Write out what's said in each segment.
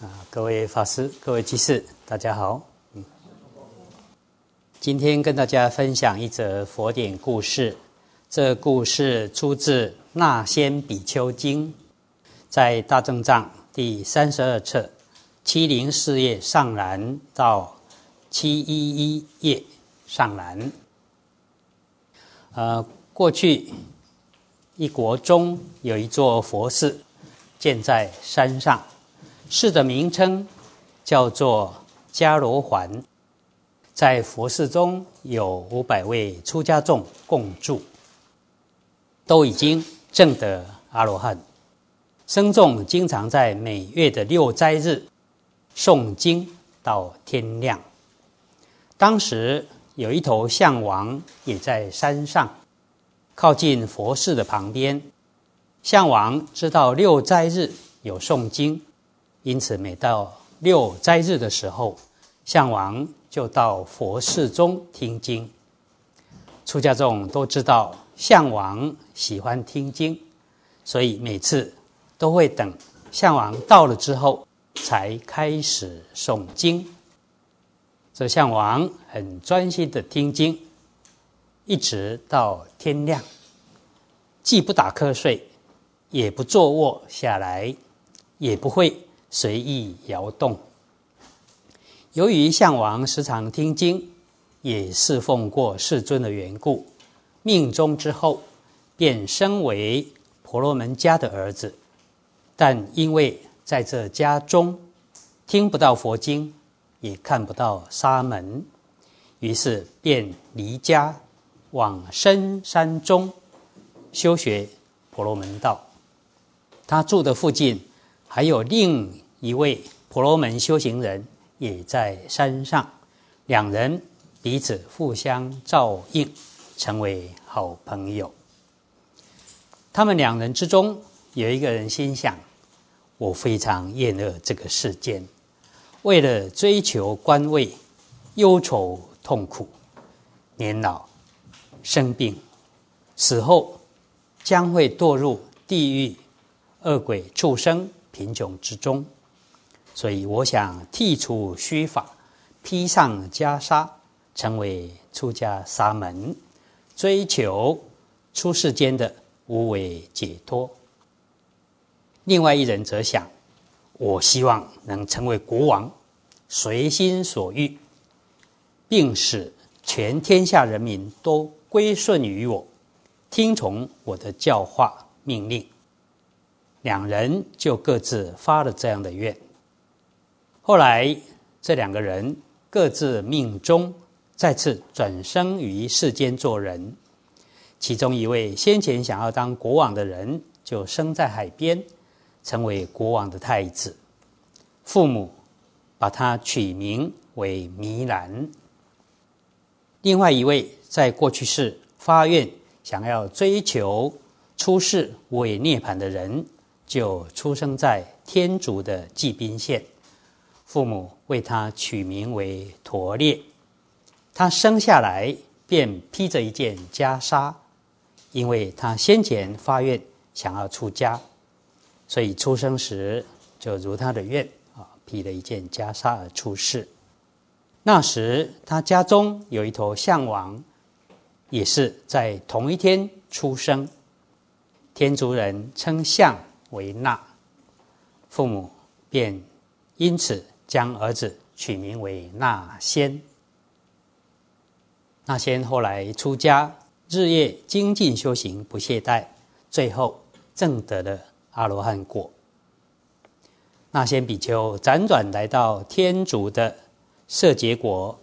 啊，各位法师、各位居士，大家好。嗯，今天跟大家分享一则佛典故事。这故事出自《那仙比丘经》，在大正藏第三十二册七零四页上栏到七一一页上栏。呃，过去一国中有一座佛寺，建在山上，寺的名称叫做迦罗环。在佛寺中有五百位出家众共住。都已经证得阿罗汉，僧众经常在每月的六斋日诵经到天亮。当时有一头象王也在山上，靠近佛寺的旁边。象王知道六斋日有诵经，因此每到六斋日的时候，象王就到佛寺中听经。出家众都知道。项王喜欢听经，所以每次都会等项王到了之后才开始诵经。这项王很专心的听经，一直到天亮，既不打瞌睡，也不坐卧下来，也不会随意摇动。由于项王时常听经，也侍奉过世尊的缘故。命中之后，便身为婆罗门家的儿子，但因为在这家中听不到佛经，也看不到沙门，于是便离家往深山中修学婆罗门道。他住的附近还有另一位婆罗门修行人，也在山上，两人彼此互相照应。成为好朋友。他们两人之中有一个人心想：“我非常厌恶这个世间，为了追求官位，忧愁痛苦，年老生病，死后将会堕入地狱、恶鬼、畜生、贫穷之中。所以，我想剃除须发，披上袈裟，成为出家沙门。”追求出世间的无为解脱。另外一人则想：我希望能成为国王，随心所欲，并使全天下人民都归顺于我，听从我的教化命令。两人就各自发了这样的愿。后来，这两个人各自命中。再次转生于世间做人，其中一位先前想要当国王的人，就生在海边，成为国王的太子。父母把他取名为弥兰。另外一位在过去世发愿想要追求出世为涅盘的人，就出生在天竺的罽宾县，父母为他取名为陀列。他生下来便披着一件袈裟，因为他先前发愿想要出家，所以出生时就如他的愿啊，披了一件袈裟而出世。那时他家中有一头象王，也是在同一天出生。天竺人称象为那，父母便因此将儿子取名为那仙。那仙后来出家，日夜精进修行，不懈怠，最后证得了阿罗汉果。那仙比丘辗转来到天竺的舍结国，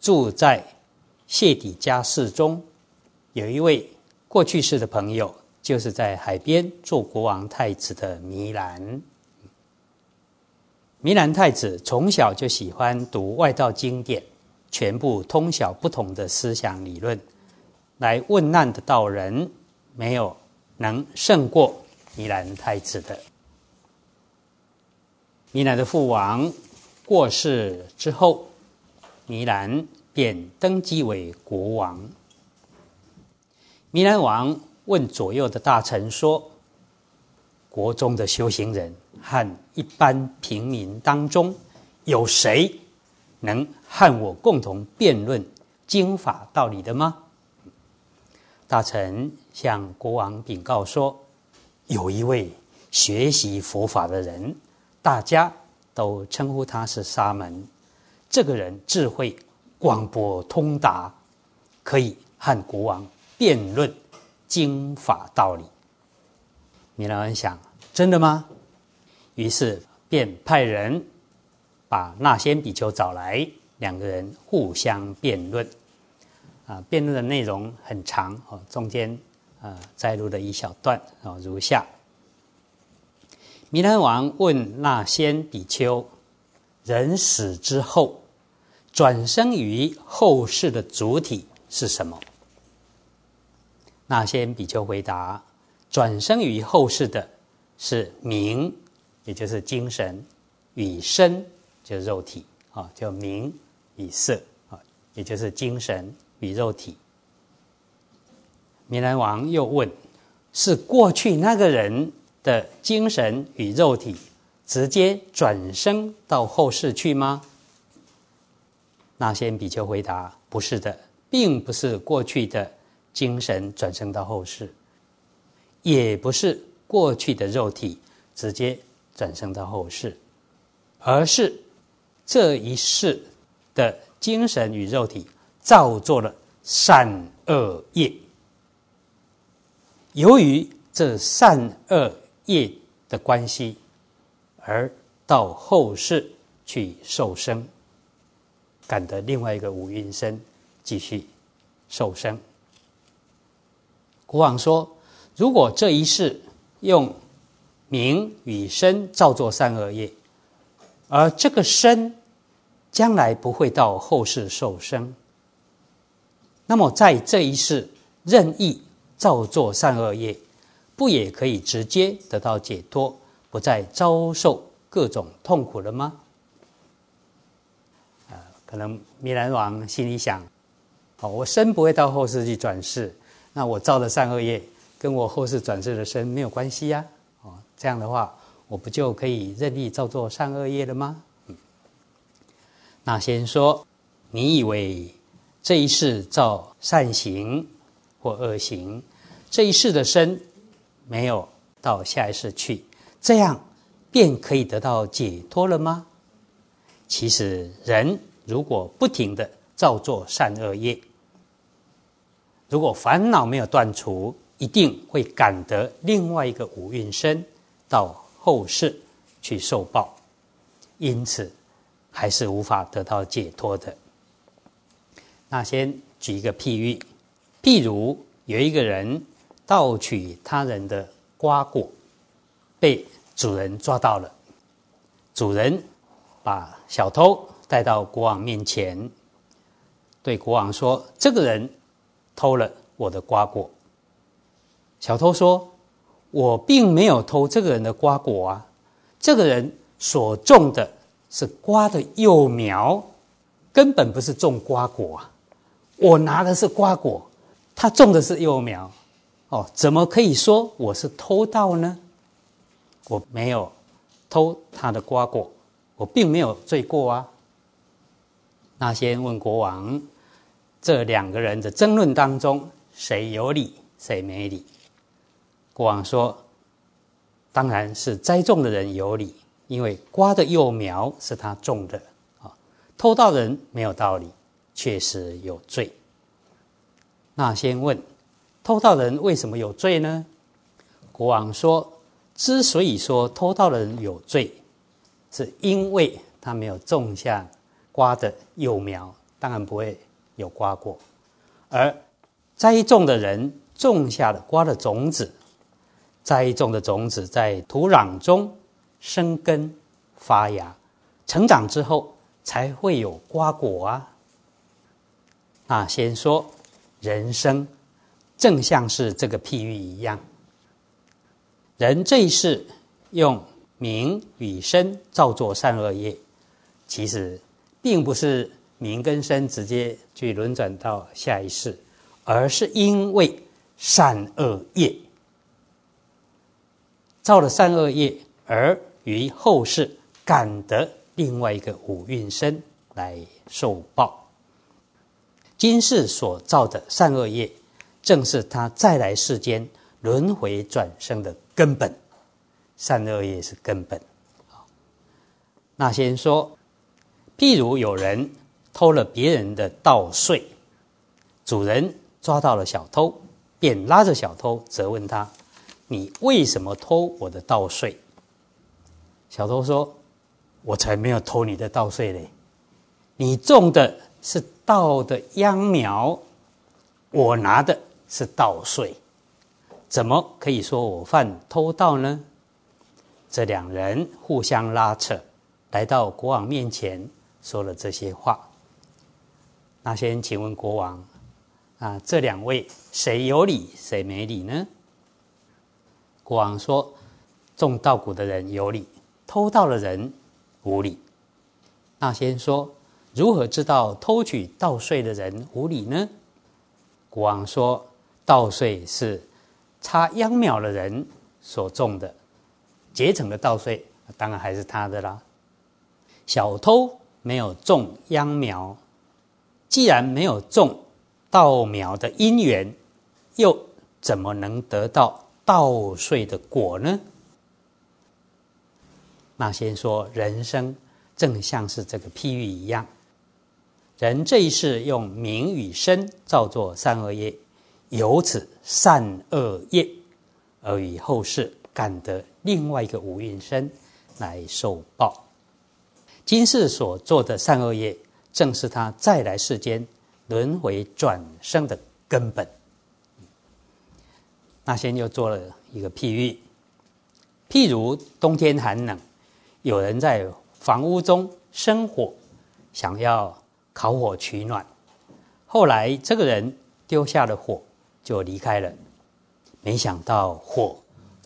住在谢底家寺中。有一位过去世的朋友，就是在海边做国王太子的弥兰。弥兰太子从小就喜欢读外道经典。全部通晓不同的思想理论，来问难的道人，没有能胜过弥兰太子的。弥兰的父王过世之后，弥兰便登基为国王。弥兰王问左右的大臣说：“国中的修行人和一般平民当中，有谁能和我共同辩论经法道理的吗？大臣向国王禀告说：“有一位学习佛法的人，大家都称呼他是沙门。这个人智慧广博通达，可以和国王辩论经法道理。”米兰文想：“真的吗？”于是便派人把那仙比丘找来，两个人互相辩论。啊，辩论的内容很长哦，中间啊摘录了一小段啊，如下：弥勒王问那仙比丘，人死之后转生于后世的主体是什么？那先比丘回答：转生于后世的是名。也就是精神与身，就是肉体啊，叫名与色啊，也就是精神与肉体。弥兰王又问：是过去那个人的精神与肉体直接转生到后世去吗？那先比丘回答：不是的，并不是过去的精神转生到后世，也不是过去的肉体直接。转生到后世，而是这一世的精神与肉体造作了善恶业，由于这善恶业的关系，而到后世去受生，感得另外一个五蕴身，继续受生。国王说：“如果这一世用。”名与身造作善恶业，而这个身将来不会到后世受生。那么在这一世任意造作善恶业，不也可以直接得到解脱，不再遭受各种痛苦了吗？啊，可能弥兰王心里想：哦，我身不会到后世去转世，那我造的善恶业跟我后世转世的身没有关系呀。哦这样的话，我不就可以任意造作善恶业了吗？那先说，你以为这一世造善行或恶行，这一世的身没有到下一世去，这样便可以得到解脱了吗？其实，人如果不停的造作善恶业，如果烦恼没有断除，一定会感得另外一个五蕴身。到后世去受报，因此还是无法得到解脱的。那先举一个譬喻，譬如有一个人盗取他人的瓜果，被主人抓到了。主人把小偷带到国王面前，对国王说：“这个人偷了我的瓜果。”小偷说。我并没有偷这个人的瓜果啊，这个人所种的是瓜的幼苗，根本不是种瓜果啊。我拿的是瓜果，他种的是幼苗，哦，怎么可以说我是偷盗呢？我没有偷他的瓜果，我并没有罪过啊。那先问国王，这两个人的争论当中，谁有理，谁没理？国王说：“当然是栽种的人有理，因为瓜的幼苗是他种的啊。偷盗人没有道理，确实有罪。那先问，偷盗人为什么有罪呢？”国王说：“之所以说偷盗人有罪，是因为他没有种下瓜的幼苗，当然不会有瓜果；而栽种的人种下了瓜的种子。”栽种的种子在土壤中生根发芽，成长之后才会有瓜果啊。那先说人生，正像是这个譬喻一样，人这一世用名与身造作善恶业，其实并不是名跟身直接去轮转到下一世，而是因为善恶业。造了善恶业，而于后世感得另外一个五蕴身来受报。今世所造的善恶业，正是他再来世间轮回转生的根本。善恶业是根本。那先说，譬如有人偷了别人的稻穗，主人抓到了小偷，便拉着小偷责问他：“你为什么偷我的稻穗？”小偷说：“我才没有偷你的稻穗嘞，你种的是稻的秧苗，我拿的是稻穗，怎么可以说我犯偷盗呢？”这两人互相拉扯，来到国王面前，说了这些话。那先请问国王，啊，这两位谁有理，谁没理呢？国王说：种稻谷的人有理，偷盗的人无理。那先说：如何知道偷取稻穗的人无理呢？国王说：稻穗是插秧苗的人所种的。结成的稻穗，当然还是他的啦。小偷没有种秧苗，既然没有种稻苗的因缘，又怎么能得到稻穗的果呢？那先说人生正像是这个譬喻一样，人这一世用名与身造作善恶业，由此善恶业而与后世。感得另外一个五蕴身来受报，今世所做的善恶业，正是他再来世间轮回转生的根本。那先又做了一个譬喻，譬如冬天寒冷，有人在房屋中生火，想要烤火取暖，后来这个人丢下了火就离开了，没想到火。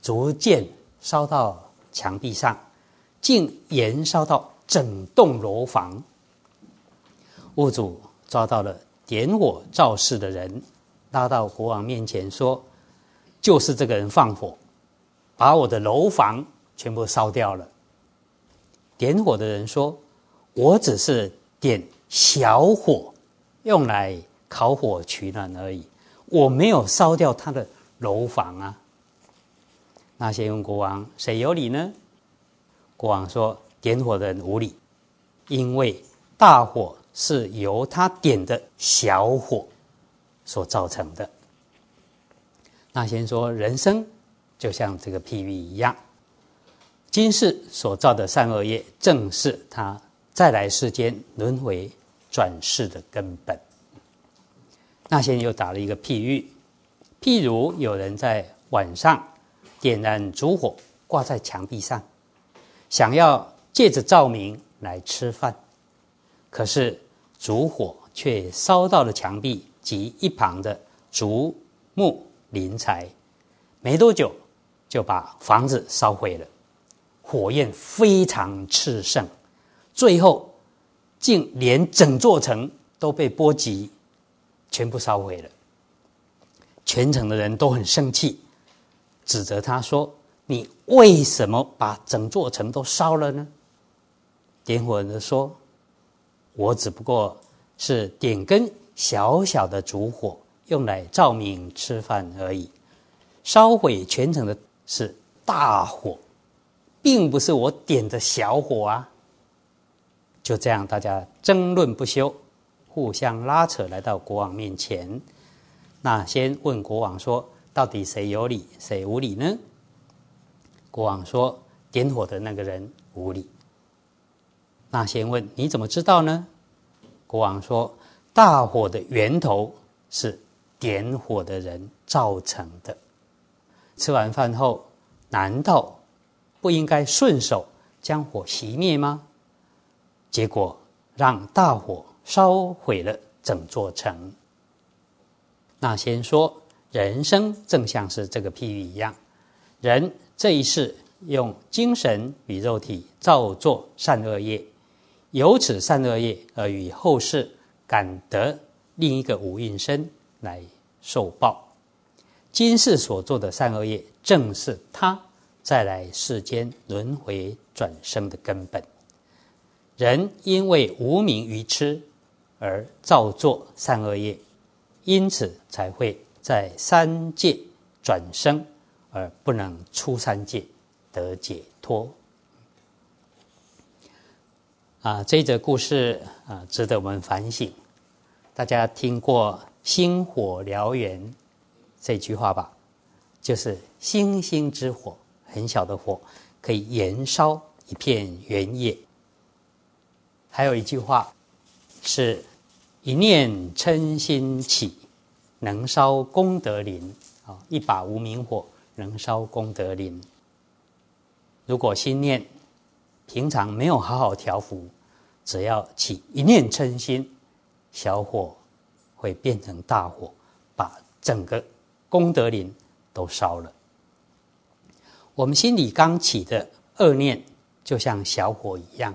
逐渐烧到墙壁上，竟延烧到整栋楼房。物主抓到了点火肇事的人，拉到国王面前说：“就是这个人放火，把我的楼房全部烧掉了。”点火的人说：“我只是点小火，用来烤火取暖而已，我没有烧掉他的楼房啊。”那些问国王：“谁有理呢？”国王说：“点火的人无理，因为大火是由他点的小火所造成的。”那先说：“人生就像这个譬喻一样，今世所造的善恶业，正是他再来世间轮回转世的根本。”那先又打了一个譬喻，譬如有人在晚上。点燃烛火挂在墙壁上，想要借着照明来吃饭，可是烛火却烧到了墙壁及一旁的竹木林材，没多久就把房子烧毁了。火焰非常炽盛，最后竟连整座城都被波及，全部烧毁了。全城的人都很生气。指责他说：“你为什么把整座城都烧了呢？”点火人说：“我只不过是点根小小的烛火，用来照明吃饭而已。烧毁全城的是大火，并不是我点的小火啊！”就这样，大家争论不休，互相拉扯，来到国王面前。那先问国王说。到底谁有理，谁无理呢？国王说：“点火的那个人无理。”那先问你怎么知道呢？国王说：“大火的源头是点火的人造成的。吃完饭后，难道不应该顺手将火熄灭吗？结果让大火烧毁了整座城。”那先说。人生正像是这个譬喻一样，人这一世用精神与肉体造作善恶业，由此善恶业而与后世感得另一个五蕴身来受报。今世所做的善恶业，正是他再来世间轮回转生的根本。人因为无名愚痴而造作善恶业，因此才会在三界转生，而不能出三界得解脱。啊，这则故事啊，值得我们反省。大家听过“星火燎原”这句话吧？就是星星之火，很小的火，可以燃烧一片原野。还有一句话是“一念嗔心起，能烧功德林”。啊，一把无名火能烧功德林。如果心念平常没有好好调伏，只要起一念嗔心，小火会变成大火，把整个功德林都烧了。我们心里刚起的恶念，就像小火一样，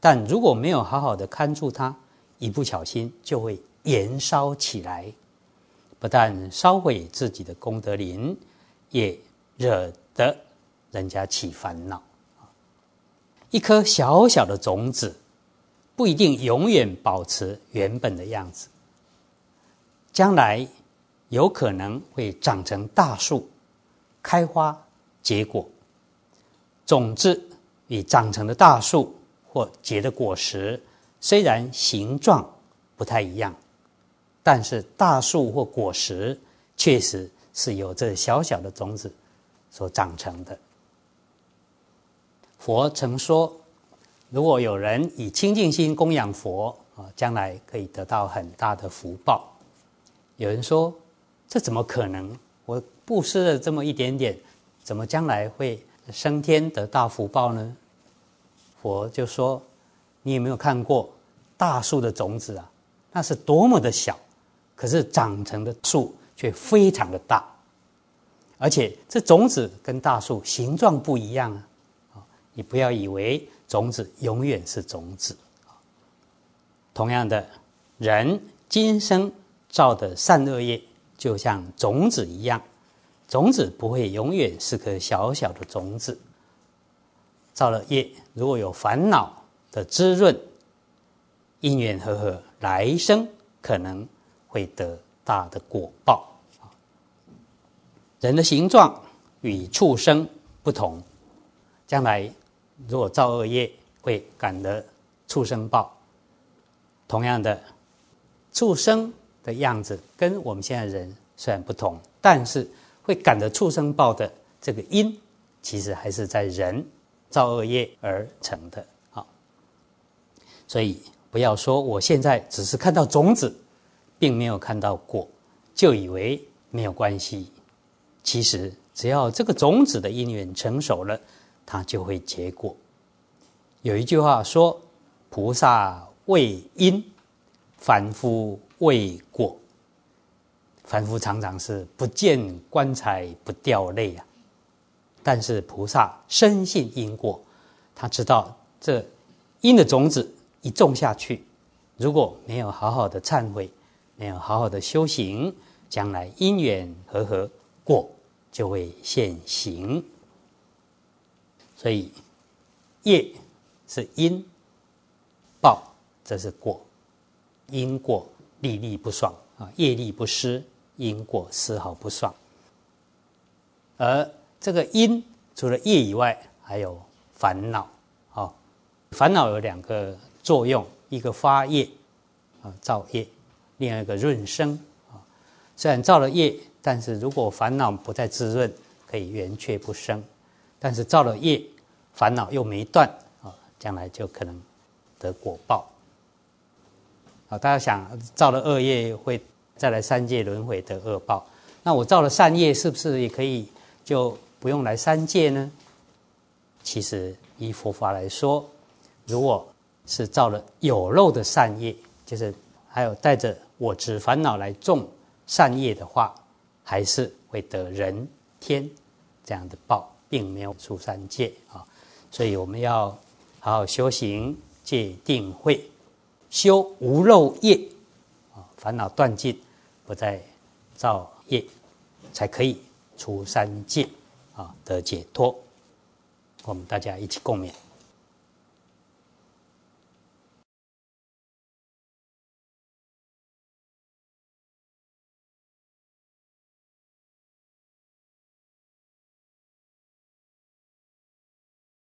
但如果没有好好的看住它，一不小心就会燃烧起来，不但烧毁自己的功德林，也惹得人家起烦恼。一颗小小的种子。不一定永远保持原本的样子，将来有可能会长成大树，开花结果。种子与长成的大树或结的果实，虽然形状不太一样，但是大树或果实确实是由这小小的种子所长成的。佛曾说。如果有人以清净心供养佛啊，将来可以得到很大的福报。有人说：“这怎么可能？我布施了这么一点点，怎么将来会升天得大福报呢？”佛就说：“你有没有看过大树的种子啊？那是多么的小，可是长成的树却非常的大，而且这种子跟大树形状不一样啊！你不要以为。”种子永远是种子，同样的，人今生造的善恶业，就像种子一样，种子不会永远是颗小小的种子。造了业，如果有烦恼的滋润，因缘和合，来生可能会得大的果报。人的形状与畜生不同，将来。如果造恶业，会感得畜生报。同样的，畜生的样子跟我们现在人虽然不同，但是会感得畜生报的这个因，其实还是在人造恶业而成的。好，所以不要说我现在只是看到种子，并没有看到果，就以为没有关系。其实，只要这个种子的因缘成熟了。它就会结果。有一句话说：“菩萨为因，凡夫为果。”凡夫常常是不见棺材不掉泪啊，但是菩萨深信因果，他知道这因的种子一种下去，如果没有好好的忏悔，没有好好的修行，将来因缘和合，果就会现行。所以，业是因，报这是果，因果历历不爽啊，业力不失，因果丝毫不爽。而这个因除了业以外，还有烦恼啊。烦恼有两个作用，一个发业啊，造业；另外一个润生啊。虽然造了业，但是如果烦恼不再滋润，可以圆却不生。但是造了业，烦恼又没断啊，将来就可能得果报。啊，大家想造了恶业会再来三界轮回得恶报，那我造了善业是不是也可以就不用来三界呢？其实依佛法来说，如果是造了有漏的善业，就是还有带着我执烦恼来种善业的话，还是会得人天这样的报。并没有出三界啊，所以我们要好好修行戒定慧，修无漏业啊，烦恼断尽，不再造业，才可以出三界啊。得解脱。我们大家一起共勉。